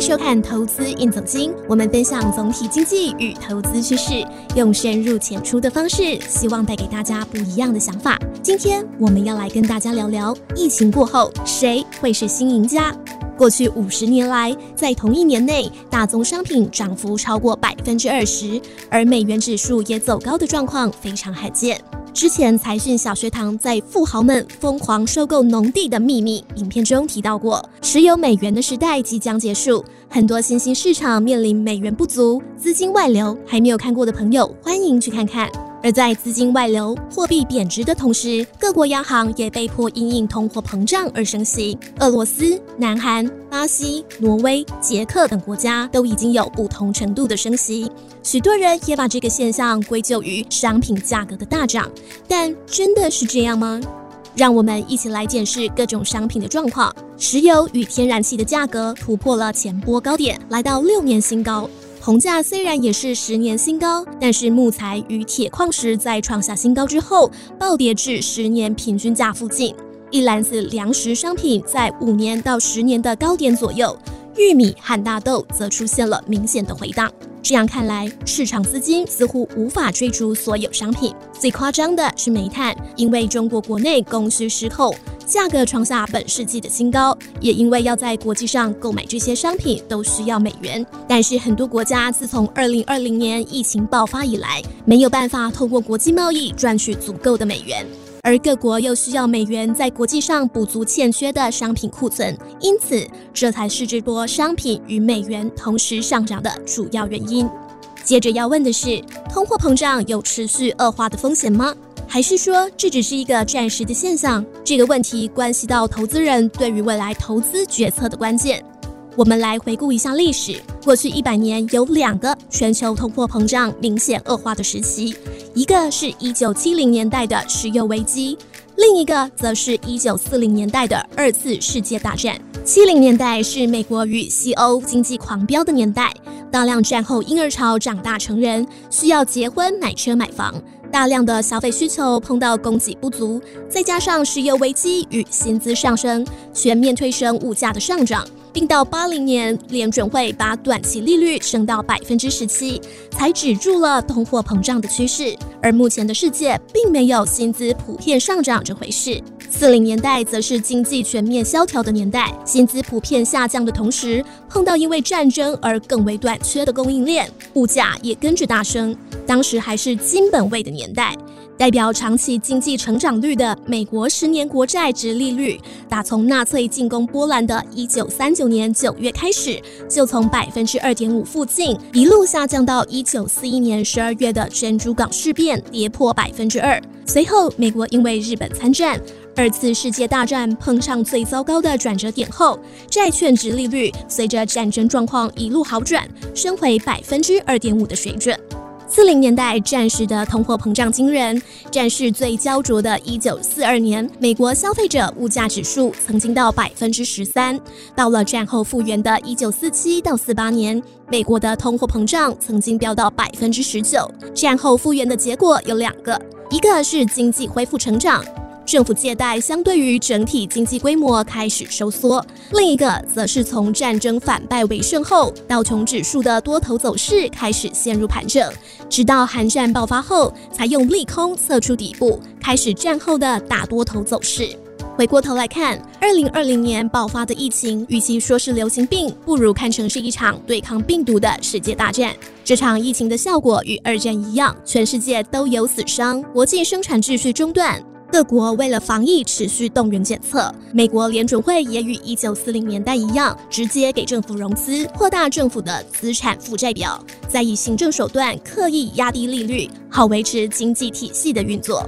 迎收看《投资应总经》，我们分享总体经济与投资趋势，用深入浅出的方式，希望带给大家不一样的想法。今天我们要来跟大家聊聊，疫情过后谁会是新赢家？过去五十年来，在同一年内，大宗商品涨幅超过百分之二十，而美元指数也走高的状况非常罕见。之前财讯小学堂在《富豪们疯狂收购农地的秘密》影片中提到过，持有美元的时代即将结束，很多新兴市场面临美元不足、资金外流，还没有看过的朋友，欢迎去看看。而在资金外流、货币贬值的同时，各国央行也被迫因应通货膨胀而升息。俄罗斯、南韩、巴西、挪威、捷克等国家都已经有不同程度的升息。许多人也把这个现象归咎于商品价格的大涨，但真的是这样吗？让我们一起来检视各种商品的状况。石油与天然气的价格突破了前波高点，来到六年新高。铜价虽然也是十年新高，但是木材与铁矿石在创下新高之后暴跌至十年平均价附近。一篮子粮食商品在五年到十年的高点左右，玉米和大豆则出现了明显的回档。这样看来，市场资金似乎无法追逐所有商品。最夸张的是煤炭，因为中国国内供需失控。价格创下本世纪的新高，也因为要在国际上购买这些商品都需要美元。但是很多国家自从二零二零年疫情爆发以来，没有办法透过国际贸易赚取足够的美元，而各国又需要美元在国际上补足欠缺的商品库存，因此这才是这波商品与美元同时上涨的主要原因。接着要问的是，通货膨胀有持续恶化的风险吗？还是说这只是一个暂时的现象？这个问题关系到投资人对于未来投资决策的关键。我们来回顾一下历史，过去一百年有两个全球通货膨胀明显恶化的时期，一个是一九七零年代的石油危机，另一个则是一九四零年代的二次世界大战。七零年代是美国与西欧经济狂飙的年代，大量战后婴儿潮长大成人，需要结婚、买车、买房。大量的消费需求碰到供给不足，再加上石油危机与薪资上升，全面推升物价的上涨，并到八零年联准会把短期利率升到百分之十七，才止住了通货膨胀的趋势。而目前的世界并没有薪资普遍上涨这回事。四零年代则是经济全面萧条的年代，薪资普遍下降的同时，碰到因为战争而更为短缺的供应链，物价也跟着大升。当时还是金本位的年代，代表长期经济成长率的美国十年国债殖利率，打从纳粹进攻波兰的一九三九年九月开始，就从百分之二点五附近一路下降到一九四一年十二月的珍珠港事变，跌破百分之二。随后，美国因为日本参战。二次世界大战碰上最糟糕的转折点后，债券殖利率随着战争状况一路好转，升回百分之二点五的水准。四零年代战时的通货膨胀惊人，战事最焦灼的一九四二年，美国消费者物价指数曾经到百分之十三。到了战后复原的一九四七到四八年，美国的通货膨胀曾经飙到百分之十九。战后复原的结果有两个，一个是经济恢复成长。政府借贷相对于整体经济规模开始收缩，另一个则是从战争反败为胜后，道琼指数的多头走势开始陷入盘整，直到韩战爆发后，才用利空测出底部，开始战后的大多头走势。回过头来看，二零二零年爆发的疫情，与其说是流行病，不如看成是一场对抗病毒的世界大战。这场疫情的效果与二战一样，全世界都有死伤，国际生产秩序中断。各国为了防疫持续动员检测，美国联准会也与一九四零年代一样，直接给政府融资，扩大政府的资产负债表，再以行政手段刻意压低利率，好维持经济体系的运作。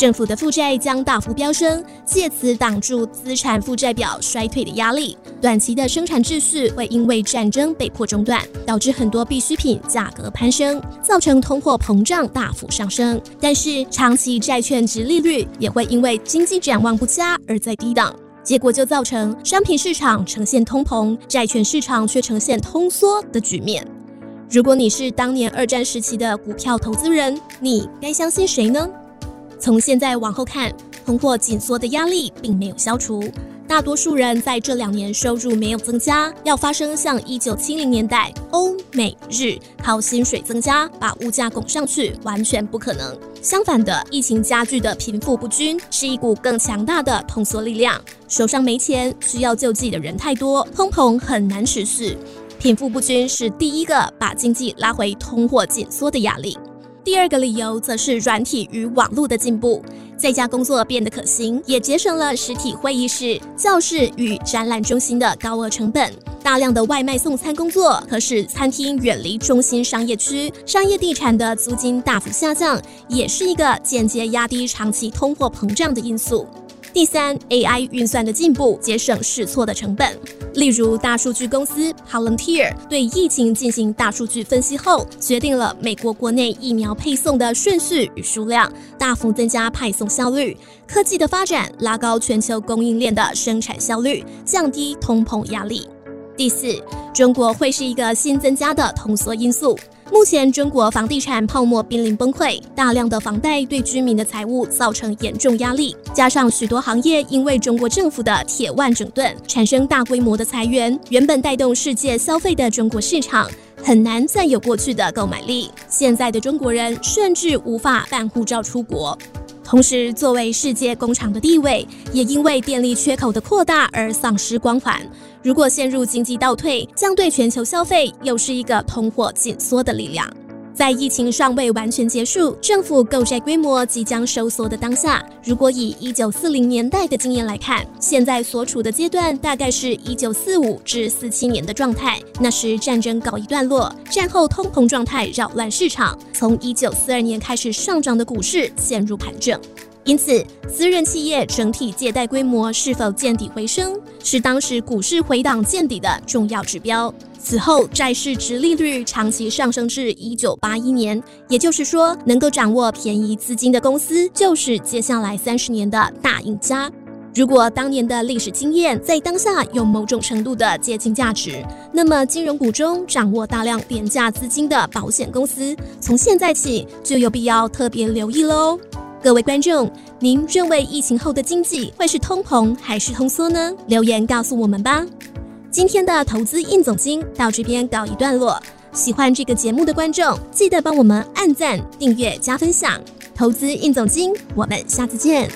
政府的负债将大幅飙升，借此挡住资产负债表衰退的压力。短期的生产秩序会因为战争被迫中断，导致很多必需品价格攀升，造成通货膨胀大幅上升。但是长期债券殖利率也会因为经济展望不佳而在低档，结果就造成商品市场呈现通膨，债券市场却呈现通缩的局面。如果你是当年二战时期的股票投资人，你该相信谁呢？从现在往后看，通货紧缩的压力并没有消除，大多数人在这两年收入没有增加，要发生像一九七零年代欧美日靠薪水增加把物价拱上去，完全不可能。相反的，疫情加剧的贫富不均是一股更强大的通缩力量。手上没钱，需要救济的人太多，通膨很难持续。贫富不均是第一个把经济拉回通货紧缩的压力。第二个理由则是软体与网络的进步，在家工作变得可行，也节省了实体会议室、教室与展览中心的高额成本。大量的外卖送餐工作，可使餐厅远离中心商业区，商业地产的租金大幅下降，也是一个间接压低长期通货膨胀的因素。第三，AI 运算的进步节省试错的成本。例如，大数据公司 Palantir 对疫情进行大数据分析后，决定了美国国内疫苗配送的顺序与数量，大幅增加派送效率。科技的发展拉高全球供应链的生产效率，降低通膨压力。第四，中国会是一个新增加的通缩因素。目前，中国房地产泡沫濒临崩溃，大量的房贷对居民的财务造成严重压力，加上许多行业因为中国政府的铁腕整顿，产生大规模的裁员，原本带动世界消费的中国市场很难再有过去的购买力。现在的中国人甚至无法办护照出国。同时，作为世界工厂的地位，也因为电力缺口的扩大而丧失光环。如果陷入经济倒退，将对全球消费又是一个通货紧缩的力量。在疫情尚未完全结束，政府购债规模即将收缩的当下，如果以一九四零年代的经验来看，现在所处的阶段大概是一九四五至四七年的状态。那时战争告一段落，战后通膨状态扰乱市场，从一九四二年开始上涨的股市陷入盘整。因此，私人企业整体借贷规模是否见底回升，是当时股市回档见底的重要指标。此后，债市殖利率长期上升至一九八一年，也就是说，能够掌握便宜资金的公司，就是接下来三十年的大赢家。如果当年的历史经验在当下有某种程度的借鉴价值，那么金融股中掌握大量廉价资金的保险公司，从现在起就有必要特别留意喽。各位观众，您认为疫情后的经济会是通膨还是通缩呢？留言告诉我们吧。今天的投资硬总经到这边告一段落。喜欢这个节目的观众，记得帮我们按赞、订阅、加分享。投资硬总经，我们下次见。